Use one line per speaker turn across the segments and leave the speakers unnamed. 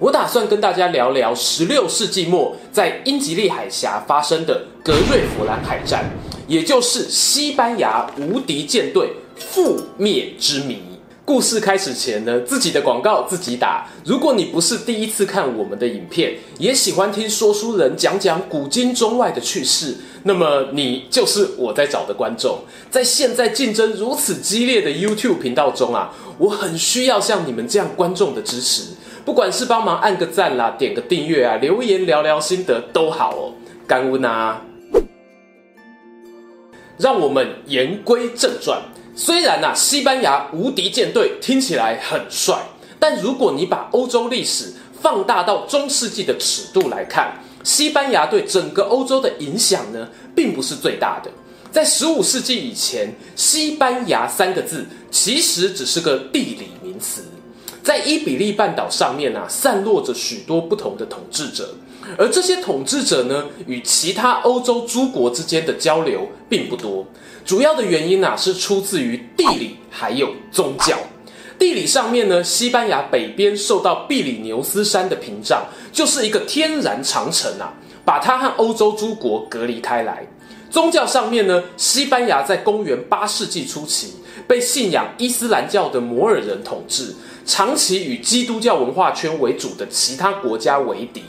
我打算跟大家聊聊十六世纪末在英吉利海峡发生的格瑞弗兰海战，也就是西班牙无敌舰队覆灭之谜。故事开始前呢，自己的广告自己打。如果你不是第一次看我们的影片，也喜欢听说书人讲讲古今中外的趣事，那么你就是我在找的观众。在现在竞争如此激烈的 YouTube 频道中啊，我很需要像你们这样观众的支持。不管是帮忙按个赞啦、点个订阅啊、留言聊聊心得都好哦，干恩啊！让我们言归正传。虽然啊，西班牙无敌舰队听起来很帅，但如果你把欧洲历史放大到中世纪的尺度来看，西班牙对整个欧洲的影响呢，并不是最大的。在十五世纪以前，西班牙三个字其实只是个地理名词。在伊比利半岛上面啊，散落着许多不同的统治者，而这些统治者呢，与其他欧洲诸国之间的交流并不多。主要的原因啊，是出自于地理还有宗教。地理上面呢，西班牙北边受到比利牛斯山的屏障，就是一个天然长城啊，把它和欧洲诸国隔离开来。宗教上面呢，西班牙在公元八世纪初期被信仰伊斯兰教的摩尔人统治。长期与基督教文化圈为主的其他国家为敌，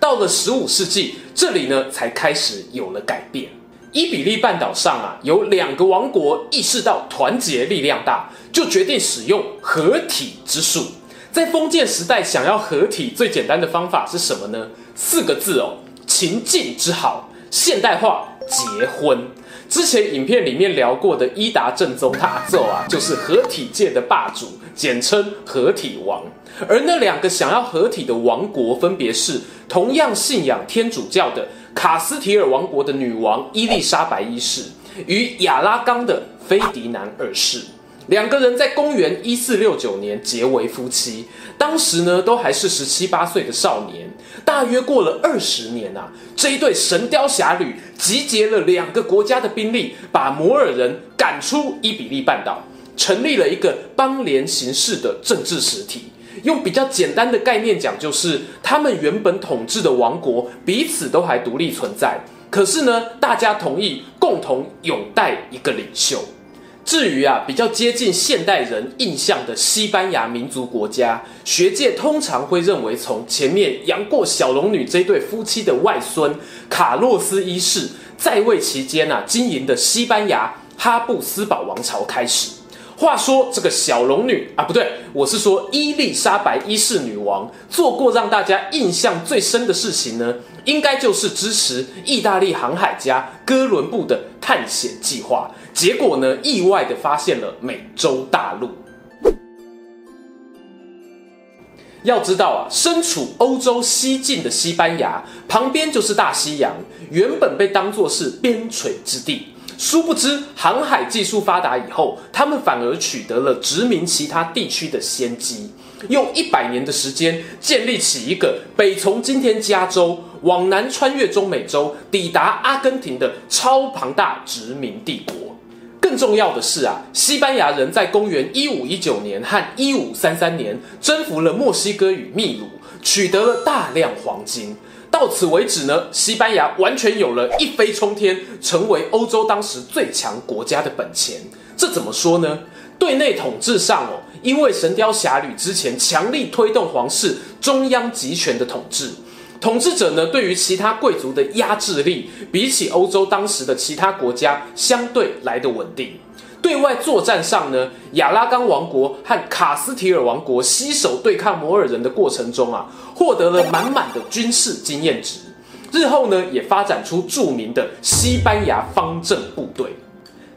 到了十五世纪，这里呢才开始有了改变。伊比利半岛上啊，有两个王国意识到团结力量大，就决定使用合体之术。在封建时代，想要合体最简单的方法是什么呢？四个字哦，情境之好。现代化，结婚。之前影片里面聊过的伊达正宗大奏啊，就是合体界的霸主，简称合体王。而那两个想要合体的王国，分别是同样信仰天主教的卡斯提尔王国的女王伊丽莎白一世与亚拉冈的菲迪南二世。两个人在公元一四六九年结为夫妻，当时呢都还是十七八岁的少年。大约过了二十年啊，这一对神雕侠侣集结了两个国家的兵力，把摩尔人赶出伊比利半岛，成立了一个邦联形式的政治实体。用比较简单的概念讲，就是他们原本统治的王国彼此都还独立存在，可是呢，大家同意共同拥戴一个领袖。至于啊，比较接近现代人印象的西班牙民族国家，学界通常会认为从前面杨过小龙女这对夫妻的外孙卡洛斯一世在位期间啊，经营的西班牙哈布斯堡王朝开始。话说这个小龙女啊，不对，我是说伊丽莎白一世女王做过让大家印象最深的事情呢，应该就是支持意大利航海家哥伦布的探险计划。结果呢，意外的发现了美洲大陆。要知道啊，身处欧洲西境的西班牙，旁边就是大西洋，原本被当作是边陲之地。殊不知，航海技术发达以后，他们反而取得了殖民其他地区的先机，用一百年的时间建立起一个北从今天加州往南穿越中美洲，抵达阿根廷的超庞大殖民帝国。更重要的是啊，西班牙人在公元一五一九年和一五三三年征服了墨西哥与秘鲁，取得了大量黄金。到此为止呢，西班牙完全有了一飞冲天，成为欧洲当时最强国家的本钱。这怎么说呢？对内统治上哦，因为神雕侠侣之前强力推动皇室中央集权的统治。统治者呢，对于其他贵族的压制力，比起欧洲当时的其他国家，相对来得稳定。对外作战上呢，亚拉冈王国和卡斯提尔王国携手对抗摩尔人的过程中啊，获得了满满的军事经验值。日后呢，也发展出著名的西班牙方阵部队。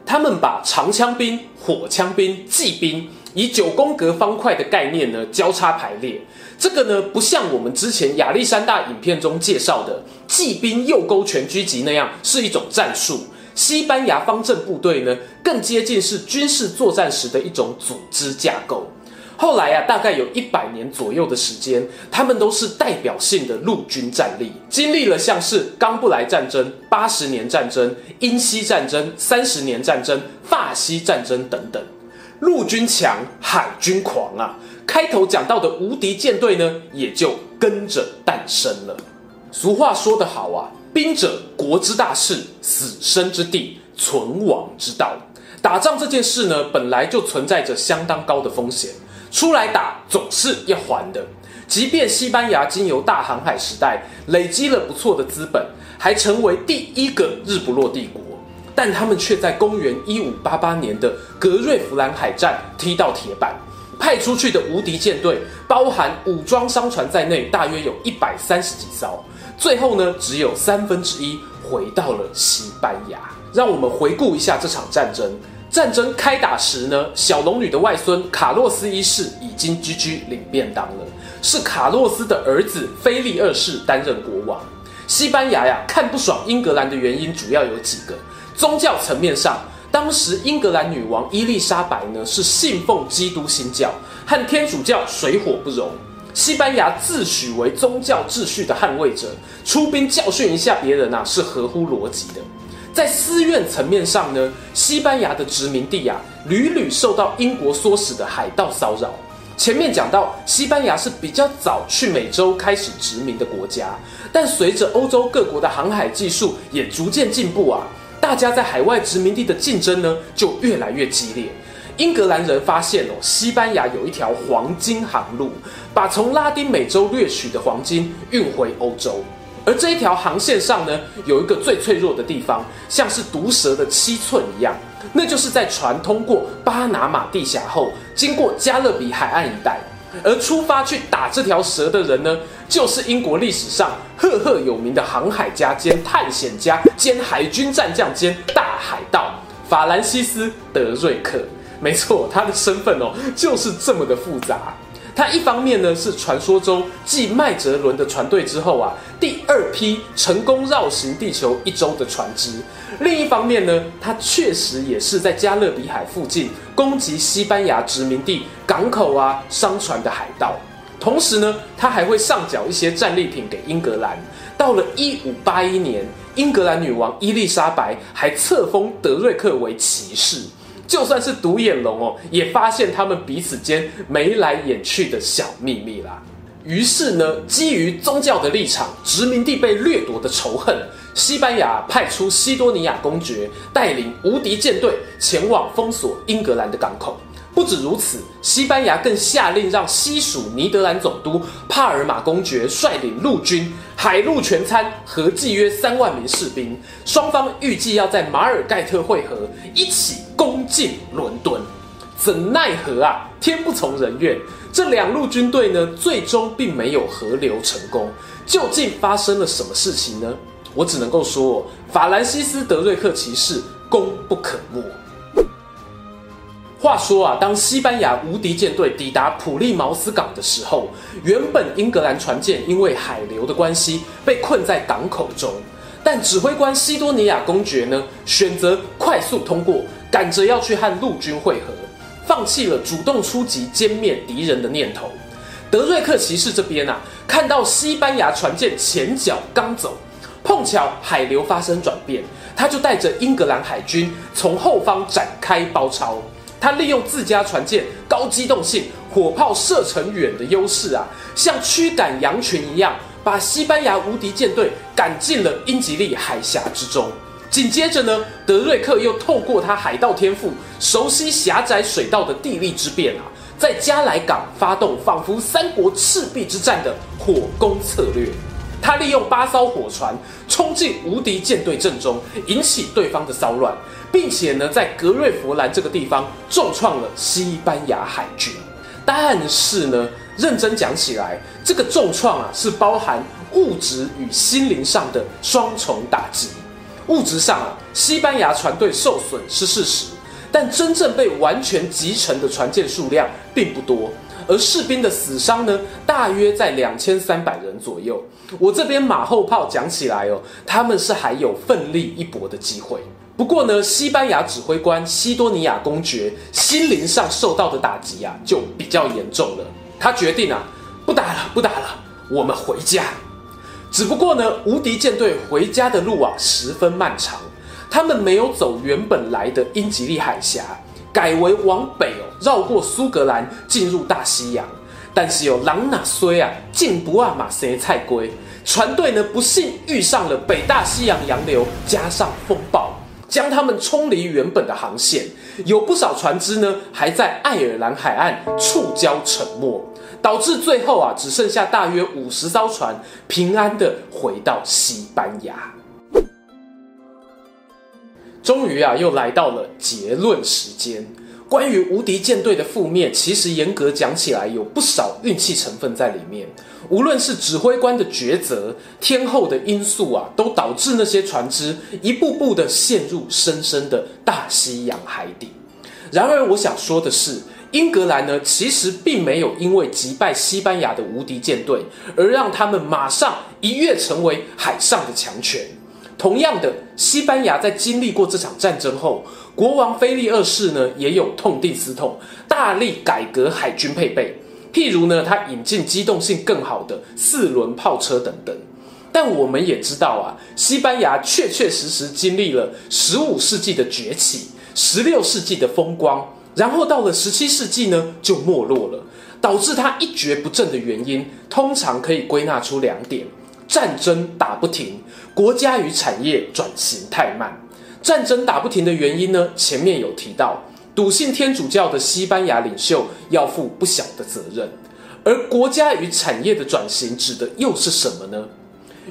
他们把长枪兵、火枪兵、骑兵以九宫格方块的概念呢交叉排列。这个呢不像我们之前亚历山大影片中介绍的骑兵右勾拳狙击那样是一种战术。西班牙方阵部队呢更接近是军事作战时的一种组织架构。后来啊，大概有一百年左右的时间，他们都是代表性的陆军战力，经历了像是冈布莱战争、八十年战争、英西战争、三十年战争、法西战争等等。陆军强，海军狂啊！开头讲到的无敌舰队呢，也就跟着诞生了。俗话说得好啊，兵者，国之大事，死生之地，存亡之道。打仗这件事呢，本来就存在着相当高的风险。出来打总是要还的，即便西班牙经由大航海时代累积了不错的资本，还成为第一个日不落帝国，但他们却在公元一五八八年的格瑞弗兰海战踢到铁板，派出去的无敌舰队，包含武装商船在内，大约有一百三十几艘，最后呢，只有三分之一回到了西班牙。让我们回顾一下这场战争。战争开打时呢，小龙女的外孙卡洛斯一世已经居居领便当了，是卡洛斯的儿子菲利二世担任国王。西班牙呀，看不爽英格兰的原因主要有几个。宗教层面上，当时英格兰女王伊丽莎白呢是信奉基督新教，和天主教水火不容。西班牙自诩为宗教秩序的捍卫者，出兵教训一下别人啊，是合乎逻辑的。在私怨层面上呢，西班牙的殖民地啊，屡屡受到英国唆使的海盗骚扰。前面讲到，西班牙是比较早去美洲开始殖民的国家，但随着欧洲各国的航海技术也逐渐进步啊，大家在海外殖民地的竞争呢就越来越激烈。英格兰人发现哦，西班牙有一条黄金航路，把从拉丁美洲掠取的黄金运回欧洲。而这一条航线上呢，有一个最脆弱的地方，像是毒蛇的七寸一样，那就是在船通过巴拿马地峡后，经过加勒比海岸一带，而出发去打这条蛇的人呢，就是英国历史上赫赫有名的航海家兼探险家兼海军战将兼大海盗法兰西斯·德瑞克。没错，他的身份哦，就是这么的复杂。他一方面呢是传说中继麦哲伦的船队之后啊，第二批成功绕行地球一周的船只；另一方面呢，他确实也是在加勒比海附近攻击西班牙殖民地港口啊、商船的海盗。同时呢，他还会上缴一些战利品给英格兰。到了一五八一年，英格兰女王伊丽莎白还册封德瑞克为骑士。就算是独眼龙哦，也发现他们彼此间眉来眼去的小秘密啦。于是呢，基于宗教的立场，殖民地被掠夺的仇恨，西班牙派出西多尼亚公爵带领无敌舰队前往封锁英格兰的港口。不止如此，西班牙更下令让西属尼德兰总督帕尔马公爵率领陆军海陆全参，合计约三万名士兵。双方预计要在马尔盖特会合，一起攻进伦敦。怎奈何啊，天不从人愿，这两路军队呢，最终并没有合流成功。究竟发生了什么事情呢？我只能够说，法兰西斯·德瑞克骑士功不可没。话说啊，当西班牙无敌舰队抵达普利茅斯港的时候，原本英格兰船舰因为海流的关系被困在港口中，但指挥官西多尼亚公爵呢，选择快速通过，赶着要去和陆军会合，放弃了主动出击歼灭敌人的念头。德瑞克骑士这边啊，看到西班牙船舰前脚刚走，碰巧海流发生转变，他就带着英格兰海军从后方展开包抄。他利用自家船舰高机动性、火炮射程远的优势啊，像驱赶羊群一样，把西班牙无敌舰队赶进了英吉利海峡之中。紧接着呢，德瑞克又透过他海盗天赋，熟悉狭窄水道的地利之便啊，在加莱港发动仿佛三国赤壁之战的火攻策略。他利用八艘火船冲进无敌舰队阵中，引起对方的骚乱。并且呢，在格瑞弗兰这个地方重创了西班牙海军。但是呢，认真讲起来，这个重创啊，是包含物质与心灵上的双重打击。物质上啊，西班牙船队受损是事实，但真正被完全击沉的船舰数量并不多，而士兵的死伤呢，大约在两千三百人左右。我这边马后炮讲起来哦，他们是还有奋力一搏的机会。不过呢，西班牙指挥官西多尼亚公爵心灵上受到的打击啊，就比较严重了。他决定啊，不打了，不打了，我们回家。只不过呢，无敌舰队回家的路啊，十分漫长。他们没有走原本来的英吉利海峡，改为往北哦，绕过苏格兰进入大西洋。但是有狼哪虽啊，进不啊马谁菜龟？船队呢，不幸遇上了北大西洋洋流，加上风暴。将他们冲离原本的航线，有不少船只呢还在爱尔兰海岸触礁沉没，导致最后啊只剩下大约五十艘船平安的回到西班牙。终于啊又来到了结论时间。关于无敌舰队的覆灭，其实严格讲起来有不少运气成分在里面。无论是指挥官的抉择、天候的因素啊，都导致那些船只一步步的陷入深深的大西洋海底。然而，我想说的是，英格兰呢，其实并没有因为击败西班牙的无敌舰队，而让他们马上一跃成为海上的强权。同样的，西班牙在经历过这场战争后，国王菲利二世呢，也有痛定思痛，大力改革海军配备。譬如呢，他引进机动性更好的四轮炮车等等，但我们也知道啊，西班牙确确实实经历了十五世纪的崛起，十六世纪的风光，然后到了十七世纪呢就没落了。导致他一蹶不振的原因，通常可以归纳出两点：战争打不停，国家与产业转型太慢。战争打不停的原因呢，前面有提到。笃信天主教的西班牙领袖要负不小的责任，而国家与产业的转型指的又是什么呢？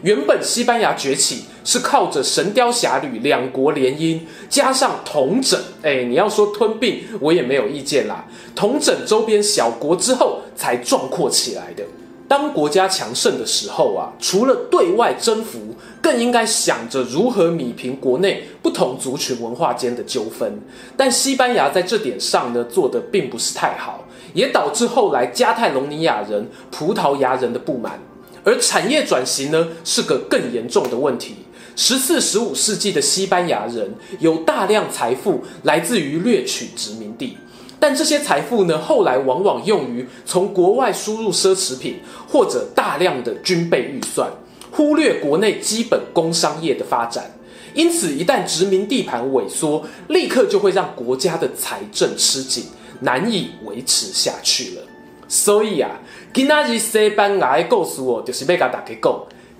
原本西班牙崛起是靠着《神雕侠侣》两国联姻，加上同整，哎，你要说吞并，我也没有意见啦。统整周边小国之后，才壮阔起来的。当国家强盛的时候啊，除了对外征服，更应该想着如何弭平国内不同族群文化间的纠纷。但西班牙在这点上呢，做得并不是太好，也导致后来加泰隆尼亚人、葡萄牙人的不满。而产业转型呢，是个更严重的问题。十四、十五世纪的西班牙人有大量财富来自于掠取殖民地。但这些财富呢，后来往往用于从国外输入奢侈品或者大量的军备预算，忽略国内基本工商业的发展。因此，一旦殖民地盘萎缩，立刻就会让国家的财政吃紧，难以维持下去了。所以啊，今仔日西班牙的故事哦，就是要甲大家讲：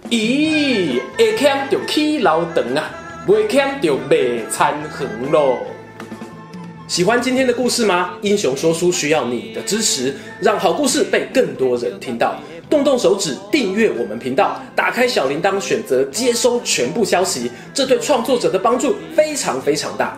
咦，会欠就起楼长啊，袂欠就卖田园咯。喜欢今天的故事吗？英雄说书需要你的支持，让好故事被更多人听到。动动手指订阅我们频道，打开小铃铛，选择接收全部消息，这对创作者的帮助非常非常大。